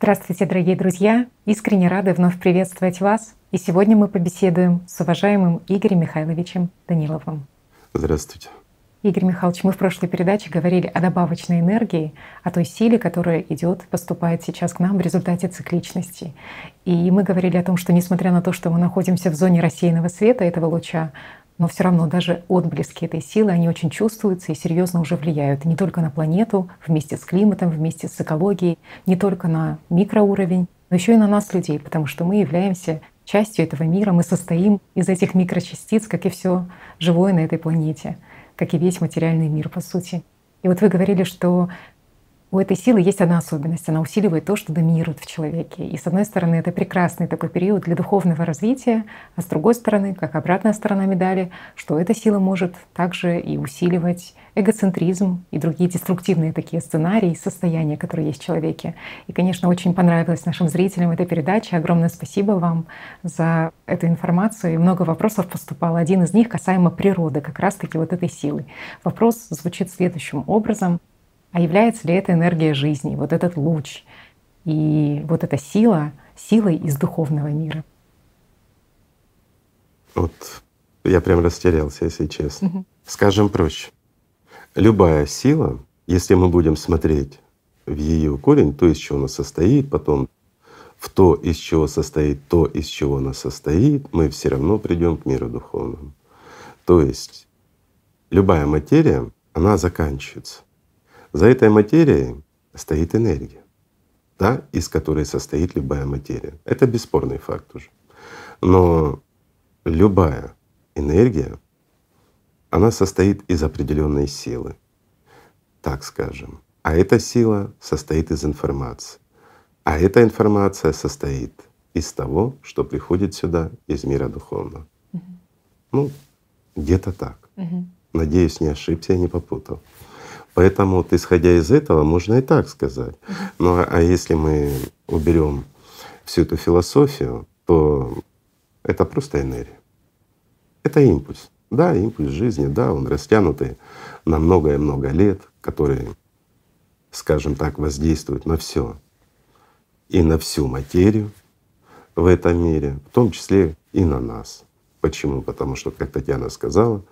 Здравствуйте, дорогие друзья! Искренне рады вновь приветствовать вас. И сегодня мы побеседуем с уважаемым Игорем Михайловичем Даниловым. Здравствуйте. Игорь Михайлович, мы в прошлой передаче говорили о добавочной энергии, о той силе, которая идет, поступает сейчас к нам в результате цикличности. И мы говорили о том, что несмотря на то, что мы находимся в зоне рассеянного света этого луча, но все равно даже отблески этой силы, они очень чувствуются и серьезно уже влияют не только на планету, вместе с климатом, вместе с экологией, не только на микроуровень, но еще и на нас, людей, потому что мы являемся частью этого мира, мы состоим из этих микрочастиц, как и все живое на этой планете, как и весь материальный мир, по сути. И вот вы говорили, что у этой силы есть одна особенность. Она усиливает то, что доминирует в человеке. И с одной стороны, это прекрасный такой период для духовного развития, а с другой стороны, как обратная сторона медали, что эта сила может также и усиливать эгоцентризм и другие деструктивные такие сценарии, состояния, которые есть в человеке. И, конечно, очень понравилась нашим зрителям эта передача. Огромное спасибо вам за эту информацию. И много вопросов поступало. Один из них касаемо природы, как раз-таки вот этой силы. Вопрос звучит следующим образом. А является ли это энергия жизни, вот этот луч и вот эта сила силой из духовного мира? Вот я прям растерялся, если честно. Угу. Скажем проще. Любая сила, если мы будем смотреть в ее корень, то, из чего она состоит, потом в то, из чего состоит то, из чего она состоит, мы все равно придем к миру духовному. То есть любая материя, она заканчивается. За этой материей стоит энергия, да, из которой состоит любая материя. Это бесспорный факт уже. Но любая энергия, она состоит из определенной силы, так скажем. А эта сила состоит из информации. А эта информация состоит из того, что приходит сюда из мира духовного. Угу. Ну, где-то так. Угу. Надеюсь, не ошибся и не попутал. Поэтому вот исходя из этого можно и так сказать. Ну а, а если мы уберем всю эту философию, то это просто энергия. Это импульс. Да, импульс жизни, да, он растянутый на многое-много лет, который, скажем так, воздействует на все и на всю материю в этом мире, в том числе и на нас. Почему? Потому что, как Татьяна сказала,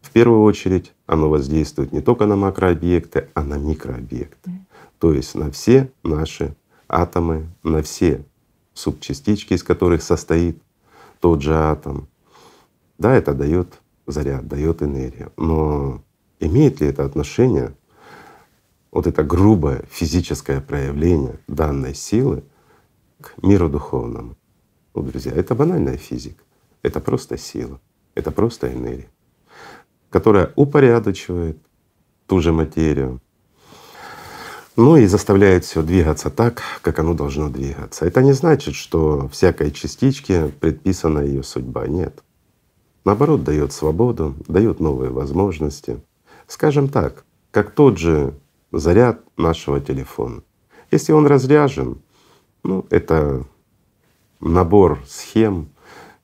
в первую очередь оно воздействует не только на макрообъекты, а на микрообъекты. То есть на все наши атомы, на все субчастички, из которых состоит тот же атом. Да, это дает заряд, дает энергию. Но имеет ли это отношение, вот это грубое физическое проявление данной силы к миру духовному? Ну, друзья, это банальная физика, это просто сила, это просто энергия которая упорядочивает ту же материю, ну и заставляет все двигаться так, как оно должно двигаться. Это не значит, что всякой частичке предписана ее судьба. Нет. Наоборот, дает свободу, дает новые возможности. Скажем так, как тот же заряд нашего телефона. Если он разряжен, ну, это набор схем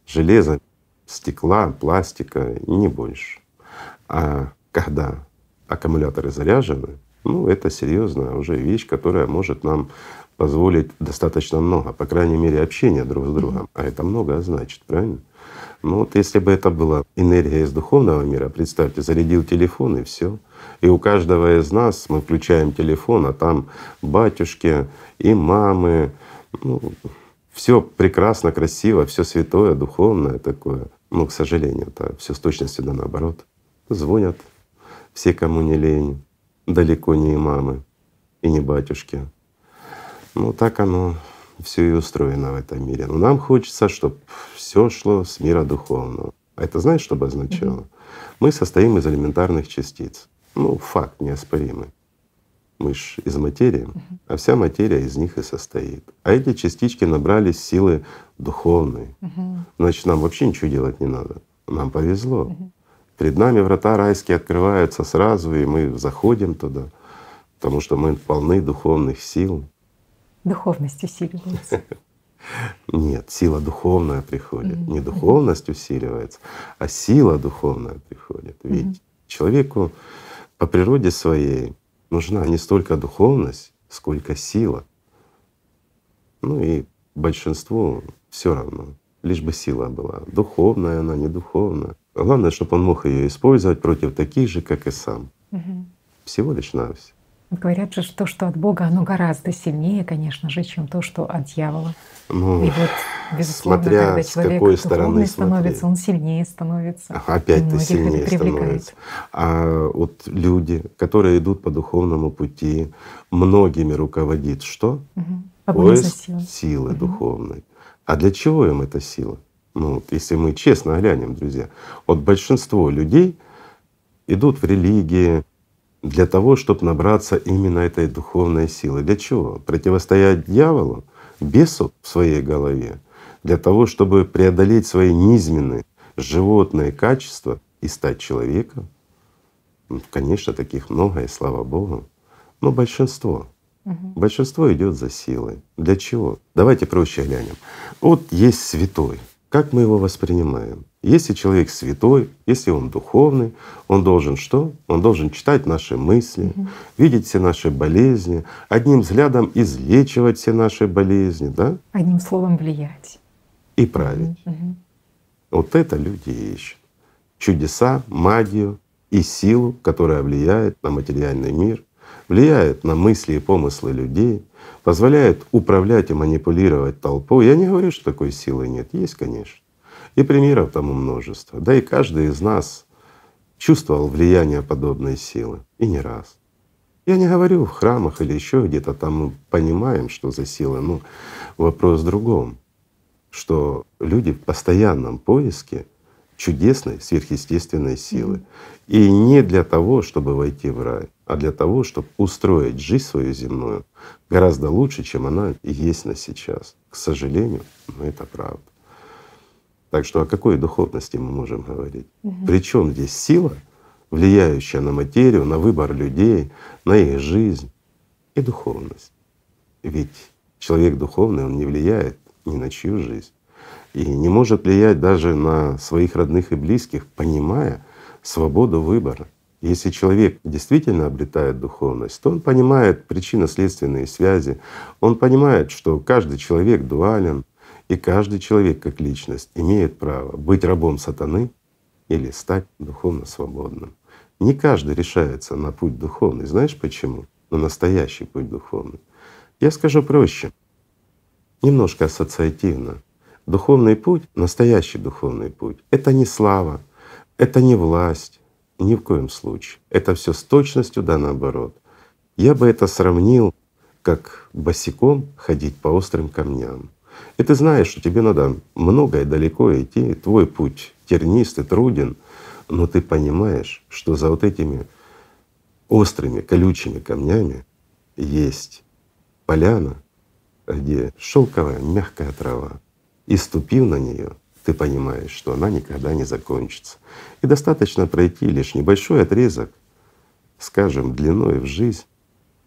железа, стекла, пластика не больше. А когда аккумуляторы заряжены, ну это серьезная уже вещь, которая может нам позволить достаточно много, по крайней мере, общения друг с другом. А это много значит, правильно? Ну вот если бы это была энергия из духовного мира, представьте, зарядил телефон и все. И у каждого из нас мы включаем телефон, а там батюшки и мамы, ну, все прекрасно, красиво, все святое, духовное такое. Но, к сожалению, это все с точностью да наоборот звонят все, кому не лень, далеко не имамы и не батюшки. Ну так оно все и устроено в этом мире. Но нам хочется, чтобы все шло с мира духовного. А это знаешь, что бы означало? Mm-hmm. Мы состоим из элементарных частиц. Ну, факт неоспоримый. Мы ж из материи, mm-hmm. а вся материя из них и состоит. А эти частички набрались силы духовной. Mm-hmm. Значит, нам вообще ничего делать не надо. Нам повезло. Mm-hmm. Перед нами врата райские открываются сразу, и мы заходим туда, потому что мы полны духовных сил. Духовность усиливается. Нет, сила духовная приходит. Не духовность усиливается, а сила духовная приходит. Ведь человеку по природе своей нужна не столько духовность, сколько сила. Ну и большинству все равно, лишь бы сила была. Духовная она, не духовная. Главное, чтобы он мог ее использовать против таких же, как и сам. Угу. Всего лишь навсего. Говорят же, что то, что от Бога, оно гораздо сильнее, конечно же, чем то, что от дьявола. Ну, И вот, безусловно, смотря когда с человек какой духовный стороны становится, смотреть. он сильнее становится. Опять ты сильнее становится. А вот люди, которые идут по духовному пути, многими руководит что? За Поиск силой. силы Мгм. духовной. А для чего им эта сила? Ну, вот если мы честно глянем, друзья, вот большинство людей идут в религии для того, чтобы набраться именно этой духовной силы. Для чего? Противостоять дьяволу, бесу в своей голове, для того, чтобы преодолеть свои низменные животные качества и стать человеком. Ну, Конечно, таких много, и слава Богу. Но большинство. Мгм. Большинство идет за силой. Для чего? Давайте проще глянем. Вот есть святой. Как мы его воспринимаем? Если человек святой, если он духовный, он должен что? Он должен читать наши мысли, видеть все наши болезни, одним взглядом излечивать все наши болезни, да? Одним словом влиять. И править. Мгм. Вот это люди ищут. Чудеса, магию и силу, которая влияет на материальный мир, влияет на мысли и помыслы людей, позволяет управлять и манипулировать толпой. Я не говорю, что такой силы нет. Есть, конечно. И примеров тому множество. Да и каждый из нас чувствовал влияние подобной силы. И не раз. Я не говорю в храмах или еще где-то там мы понимаем, что за сила. Но вопрос в другом, что люди в постоянном поиске чудесной сверхъестественной силы. И не для того, чтобы войти в рай, а для того, чтобы устроить жизнь свою земную гораздо лучше, чем она есть на сейчас. К сожалению, но это правда. Так что о какой духовности мы можем говорить? Причем здесь сила, влияющая на материю, на выбор людей, на их жизнь и духовность. Ведь человек духовный, он не влияет ни на чью жизнь и не может влиять даже на своих родных и близких, понимая свободу выбора. Если человек действительно обретает духовность, то он понимает причинно-следственные связи, он понимает, что каждый человек дуален, и каждый человек как личность имеет право быть рабом сатаны или стать духовно свободным. Не каждый решается на путь духовный. Знаешь почему? На настоящий путь духовный. Я скажу проще, немножко ассоциативно. Духовный путь, настоящий духовный путь — это не слава, это не власть, ни в коем случае. Это все с точностью да наоборот. Я бы это сравнил, как босиком ходить по острым камням. И ты знаешь, что тебе надо много и далеко идти, твой путь тернист и труден, но ты понимаешь, что за вот этими острыми, колючими камнями есть поляна, где шелковая мягкая трава. И ступив на нее, ты понимаешь, что она никогда не закончится. И достаточно пройти лишь небольшой отрезок, скажем, длиной в жизнь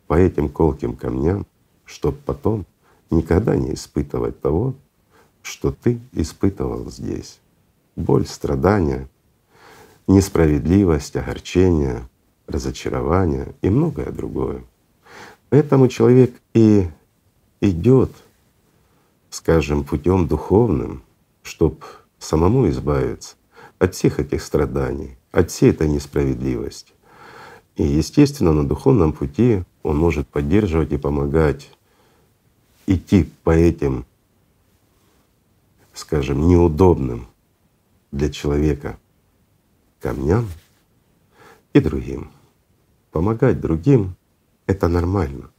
по этим колким камням, чтобы потом никогда не испытывать того, что ты испытывал здесь. Боль, страдания, несправедливость, огорчение, разочарование и многое другое. Поэтому человек и идет, скажем, путем духовным, чтобы самому избавиться от всех этих страданий, от всей этой несправедливости. И, естественно, на духовном пути он может поддерживать и помогать идти по этим, скажем, неудобным для человека камням и другим. Помогать другим — это нормально,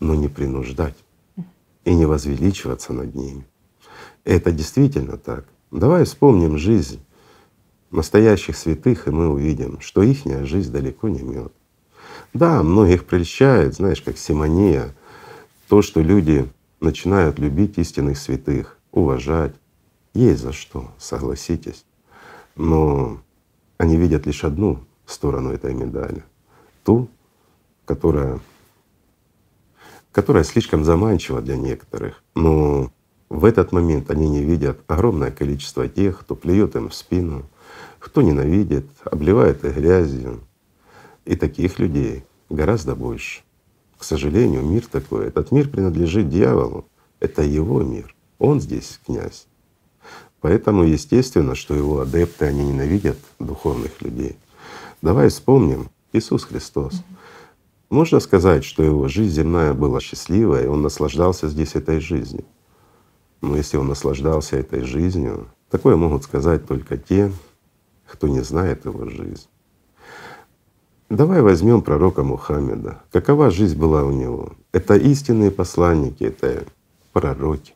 но не принуждать и не возвеличиваться над ними. Это действительно так. Давай вспомним жизнь настоящих святых, и мы увидим, что ихняя жизнь далеко не мед. Да, многих прельщает, знаешь, как симония, то, что люди начинают любить истинных святых, уважать. Есть за что, согласитесь. Но они видят лишь одну сторону этой медали, ту, которая, которая слишком заманчива для некоторых. Но в этот момент они не видят огромное количество тех, кто плюет им в спину, кто ненавидит, обливает их грязью. И таких людей гораздо больше. К сожалению, мир такой. Этот мир принадлежит дьяволу Это его мир. Он здесь князь. Поэтому естественно, что его адепты, они ненавидят духовных людей. Давай вспомним Иисус Христос. Можно сказать, что его жизнь земная была счастливая, и он наслаждался здесь этой жизнью. Но если он наслаждался этой жизнью, такое могут сказать только те, кто не знает его жизнь. Давай возьмем пророка Мухаммеда. Какова жизнь была у него? Это истинные посланники, это пророки.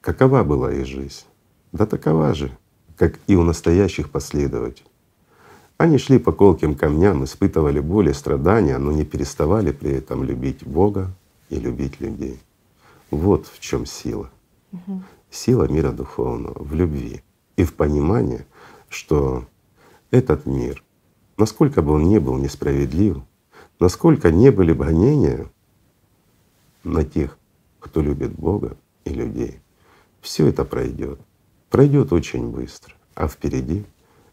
Какова была их жизнь? Да такова же, как и у настоящих последователей. Они шли по колким камням, испытывали боль и страдания, но не переставали при этом любить Бога и любить людей. Вот в чем сила. Угу. Сила мира духовного в любви и в понимании, что этот мир, насколько бы он ни был несправедлив, насколько не были бы гонения на тех, кто любит Бога и людей, все это пройдет. Пройдет очень быстро, а впереди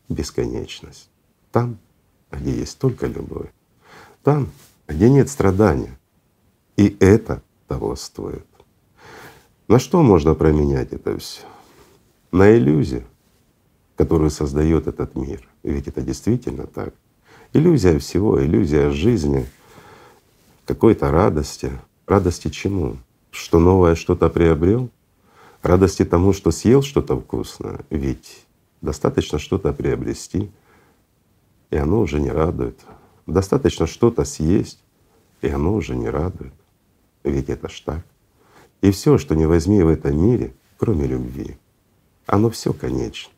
бесконечность. Там, где есть только любовь, там, где нет страдания. И это того стоит. На что можно променять это все? На иллюзию, которую создает этот мир. Ведь это действительно так. Иллюзия всего, иллюзия жизни, какой-то радости. Радости чему? Что новое что-то приобрел? радости тому, что съел что-то вкусное, ведь достаточно что-то приобрести, и оно уже не радует. Достаточно что-то съесть, и оно уже не радует. Ведь это ж так. И все, что не возьми в этом мире, кроме любви, оно все конечно.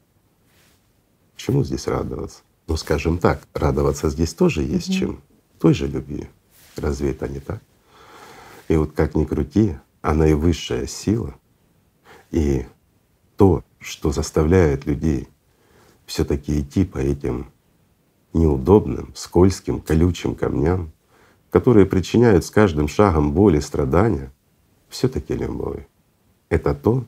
Чему здесь радоваться? Ну, скажем так, радоваться здесь тоже есть угу. чем. Той же любви. Разве это не так? И вот как ни крути, а наивысшая сила и то, что заставляет людей все таки идти по этим неудобным, скользким, колючим камням, которые причиняют с каждым шагом боль и страдания, все таки любовь. Это то,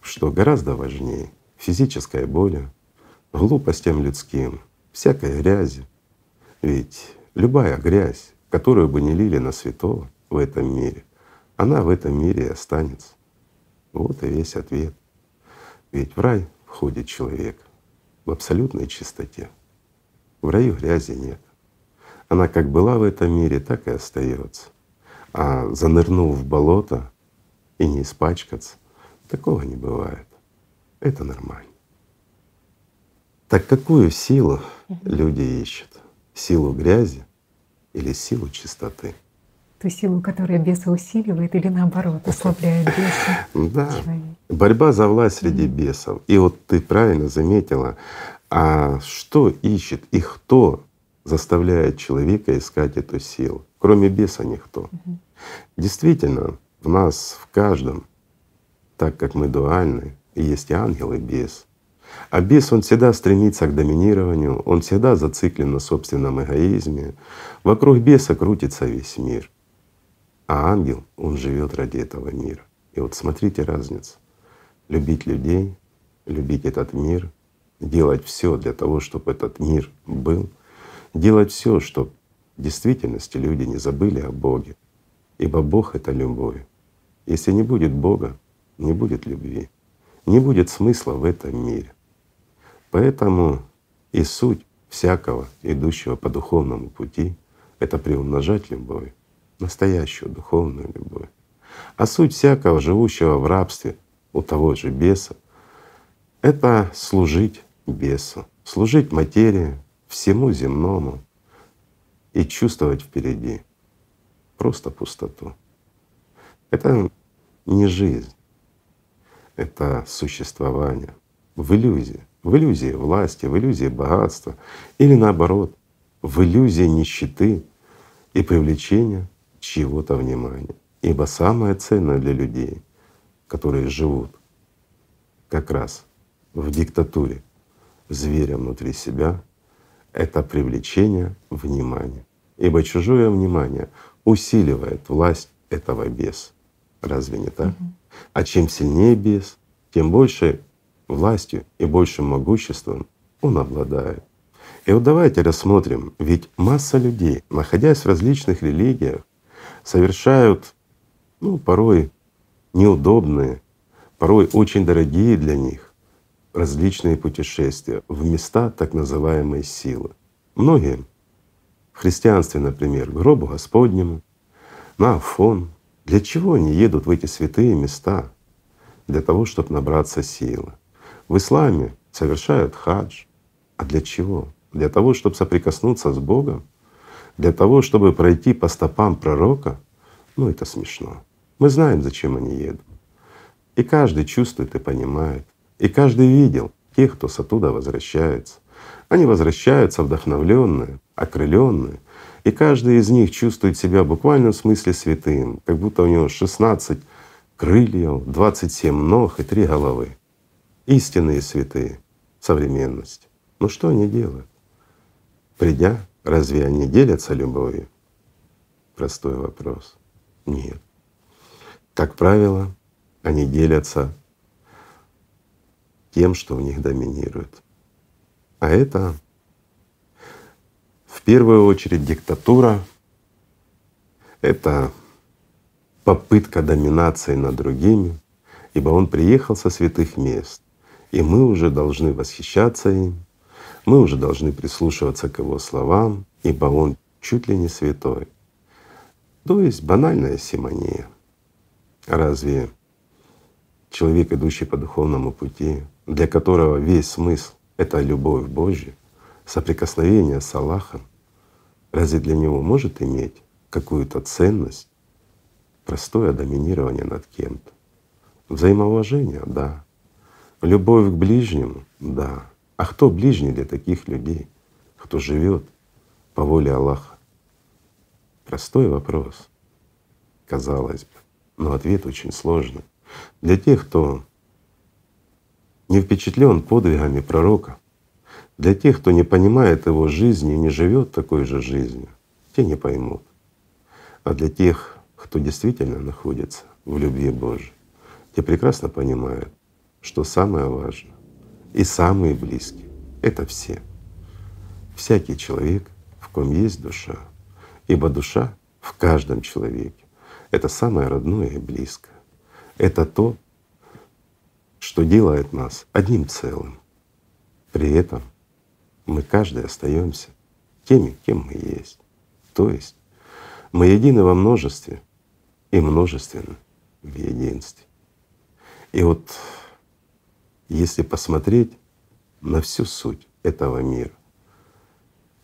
что гораздо важнее физической боли, глупостям людским, всякой грязи. Ведь любая грязь, которую бы не лили на святого в этом мире, она в этом мире и останется. Вот и весь ответ. Ведь в рай входит человек в абсолютной чистоте. В раю грязи нет. Она как была в этом мире, так и остается. А занырнув в болото и не испачкаться, такого не бывает. Это нормально. Так какую силу люди ищут? Силу грязи или силу чистоты? ту силу, которая беса усиливает или наоборот ослабляет беса. Да. Борьба за власть среди бесов. И вот ты правильно заметила, а что ищет и кто заставляет человека искать эту силу? Кроме беса никто. Угу. Действительно, в нас, в каждом, так как мы дуальны, есть ангел и бес. А бес, он всегда стремится к доминированию, он всегда зациклен на собственном эгоизме. Вокруг беса крутится весь мир. А ангел, он живет ради этого мира. И вот смотрите разницу. Любить людей, любить этот мир, делать все для того, чтобы этот мир был, делать все, чтобы в действительности люди не забыли о Боге. Ибо Бог — это любовь. Если не будет Бога, не будет любви, не будет смысла в этом мире. Поэтому и суть всякого, идущего по духовному пути, — это приумножать любовь настоящую духовную любовь. А суть всякого живущего в рабстве у того же беса — это служить бесу, служить материи, всему земному и чувствовать впереди просто пустоту. Это не жизнь, это существование в иллюзии, в иллюзии власти, в иллюзии богатства или наоборот, в иллюзии нищеты и привлечения чьего-то внимания. Ибо самое ценное для людей, которые живут как раз в диктатуре зверя внутри себя, это привлечение внимания. Ибо чужое внимание усиливает власть этого беса. Разве не так? Угу. А чем сильнее бес, тем больше властью и большим могуществом он обладает. И вот давайте рассмотрим, ведь масса людей, находясь в различных религиях, совершают ну, порой неудобные, порой очень дорогие для них различные путешествия в места так называемой силы. Многие в христианстве, например, к гробу Господнему, на Афон. Для чего они едут в эти святые места? Для того, чтобы набраться силы. В исламе совершают хадж. А для чего? Для того, чтобы соприкоснуться с Богом? Для того, чтобы пройти по стопам пророка? Ну это смешно. Мы знаем, зачем они едут. И каждый чувствует и понимает. И каждый видел тех, кто с оттуда возвращается. Они возвращаются вдохновленные, окрыленные, и каждый из них чувствует себя буквально в смысле святым, как будто у него 16 крыльев, 27 ног и три головы. Истинные святые современности. Но что они делают? Придя, разве они делятся любовью? Простой вопрос. Нет. Как правило, они делятся тем, что в них доминирует. А это в первую очередь диктатура, это попытка доминации над другими, ибо он приехал со святых мест, и мы уже должны восхищаться им, мы уже должны прислушиваться к его словам, ибо он чуть ли не святой. То есть банальная симония. Разве человек, идущий по духовному пути, для которого весь смысл — это любовь Божья, соприкосновение с Аллахом, разве для него может иметь какую-то ценность простое доминирование над кем-то? Взаимоуважение — да. Любовь к ближнему — да. А кто ближний для таких людей, кто живет по воле Аллаха? Простой вопрос, казалось бы, но ответ очень сложный. Для тех, кто не впечатлен подвигами пророка, для тех, кто не понимает его жизни и не живет такой же жизнью, те не поймут. А для тех, кто действительно находится в любви Божьей, те прекрасно понимают, что самое важное и самые близкие — это все. Всякий человек, в ком есть душа, ибо душа в каждом человеке — это самое родное и близкое. Это то, что делает нас одним целым. При этом мы каждый остаемся теми, кем мы есть. То есть мы едины во множестве и множественны в единстве. И вот если посмотреть на всю суть этого мира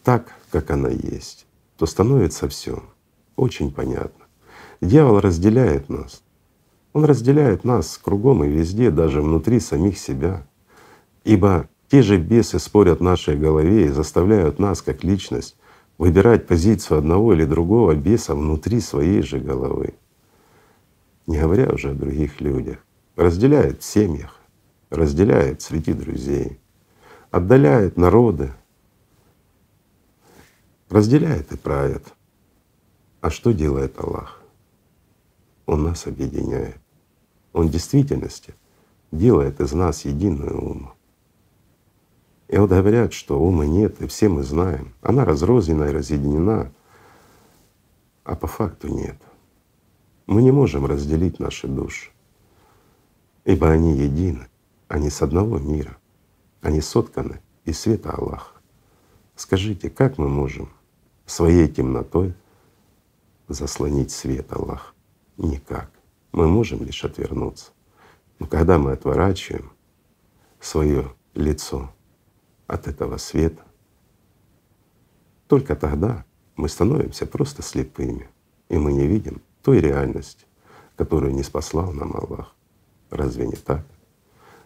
так, как она есть, то становится все очень понятно. Дьявол разделяет нас. Он разделяет нас кругом и везде, даже внутри самих себя. Ибо те же бесы спорят в нашей голове и заставляют нас, как личность, выбирать позицию одного или другого беса внутри своей же головы. Не говоря уже о других людях. Разделяет в семьях, разделяет среди друзей, отдаляет народы, разделяет и правит. А что делает Аллах? Он нас объединяет. Он в действительности делает из нас единую уму. И вот говорят, что ума нет, и все мы знаем. Она разрознена и разъединена, а по факту нет. Мы не можем разделить наши души, ибо они едины, они с одного мира, они сотканы из света Аллаха. Скажите, как мы можем своей темнотой заслонить свет Аллаха? Никак. Мы можем лишь отвернуться. Но когда мы отворачиваем свое лицо от этого света, только тогда мы становимся просто слепыми, и мы не видим той реальности, которую не спаслал нам Аллах. Разве не так?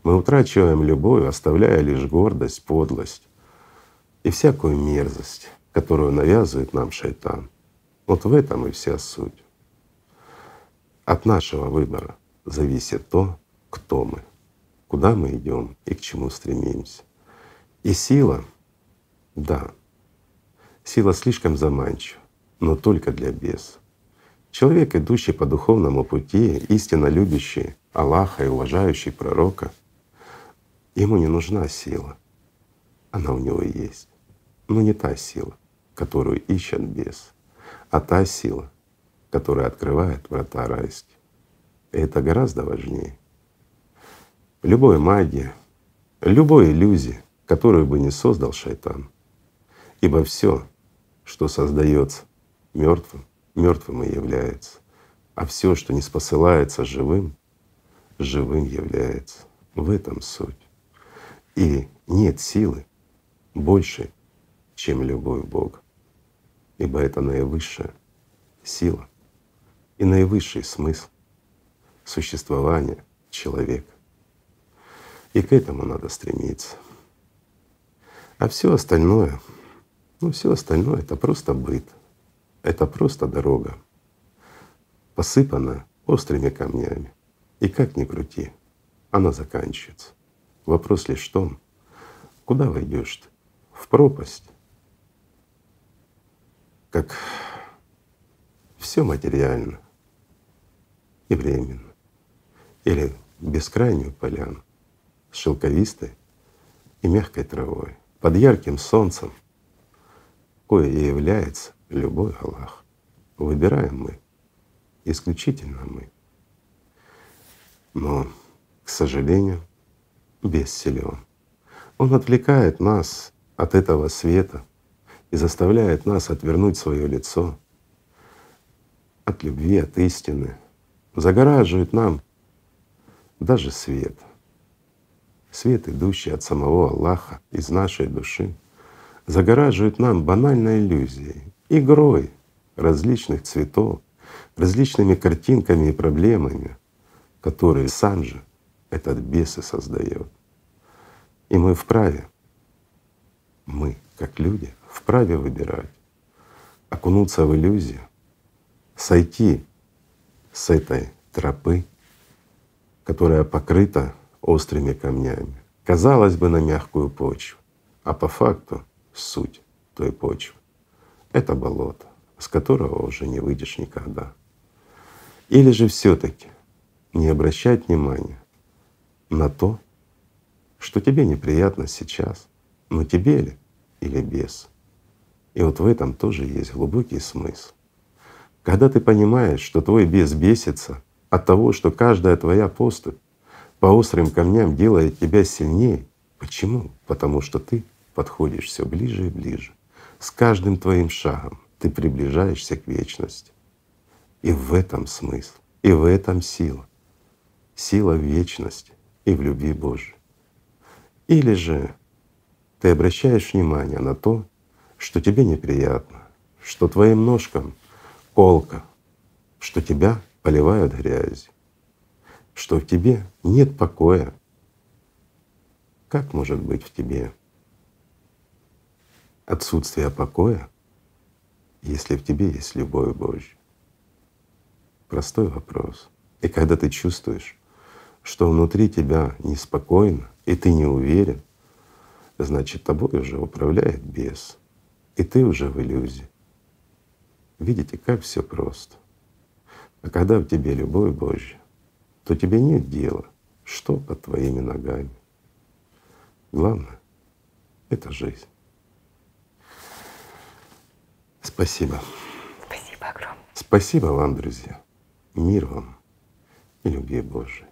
Мы утрачиваем любовь, оставляя лишь гордость, подлость и всякую мерзость, которую навязывает нам шайтан. Вот в этом и вся суть. От нашего выбора зависит то, кто мы, куда мы идем и к чему стремимся. И сила, да, сила слишком заманчива, но только для беса. Человек, идущий по духовному пути, истинно любящий Аллаха и уважающий пророка, ему не нужна сила. Она у него есть. Но не та сила, которую ищет бес, а та сила, которая открывает врата райские. это гораздо важнее. Любой магии, любой иллюзии, которую бы не создал шайтан. Ибо все, что создается мертвым, мертвым и является. А все, что не спосылается живым, живым является. В этом суть. И нет силы больше, чем любовь Бога. Ибо это наивысшая сила и наивысший смысл существования человека. И к этому надо стремиться. А все остальное, ну все остальное это просто быт, это просто дорога, посыпана острыми камнями. И как ни крути, она заканчивается. Вопрос лишь в том, куда войдешь ты? В пропасть. Как все материально и временно. Или бескрайнюю поляну с шелковистой и мягкой травой, под ярким солнцем, кое и является любой Аллах. Выбираем мы, исключительно мы. Но, к сожалению, бессилен. Он отвлекает нас от этого света и заставляет нас отвернуть свое лицо от любви, от истины, загораживает нам даже свет. Свет, идущий от самого Аллаха из нашей души, загораживает нам банальной иллюзией, игрой различных цветов, различными картинками и проблемами, которые сам же этот бес и создает. И мы вправе, мы, как люди, вправе выбирать, окунуться в иллюзию, сойти с этой тропы, которая покрыта острыми камнями. Казалось бы, на мягкую почву, а по факту суть той почвы — это болото, с которого уже не выйдешь никогда. Или же все таки не обращать внимания на то, что тебе неприятно сейчас, но тебе ли или без. И вот в этом тоже есть глубокий смысл. Когда ты понимаешь, что твой бес бесится от того, что каждая твоя поступь по острым камням делает тебя сильнее. Почему? Потому что ты подходишь все ближе и ближе. С каждым твоим шагом ты приближаешься к вечности. И в этом смысл, и в этом сила. Сила в вечности и в любви Божьей. Или же ты обращаешь внимание на то, что тебе неприятно, что твоим ножкам колка, что тебя поливают грязью, что в тебе нет покоя. Как может быть в тебе отсутствие покоя, если в тебе есть любовь Божья? Простой вопрос. И когда ты чувствуешь, что внутри тебя неспокойно, и ты не уверен, значит тобой уже управляет бес, и ты уже в иллюзии. Видите, как все просто. А когда в тебе любовь Божья, то тебе нет дела, что под твоими ногами. Главное — это жизнь. Спасибо. Спасибо огромное. Спасибо вам, друзья. Мир вам и любви Божией.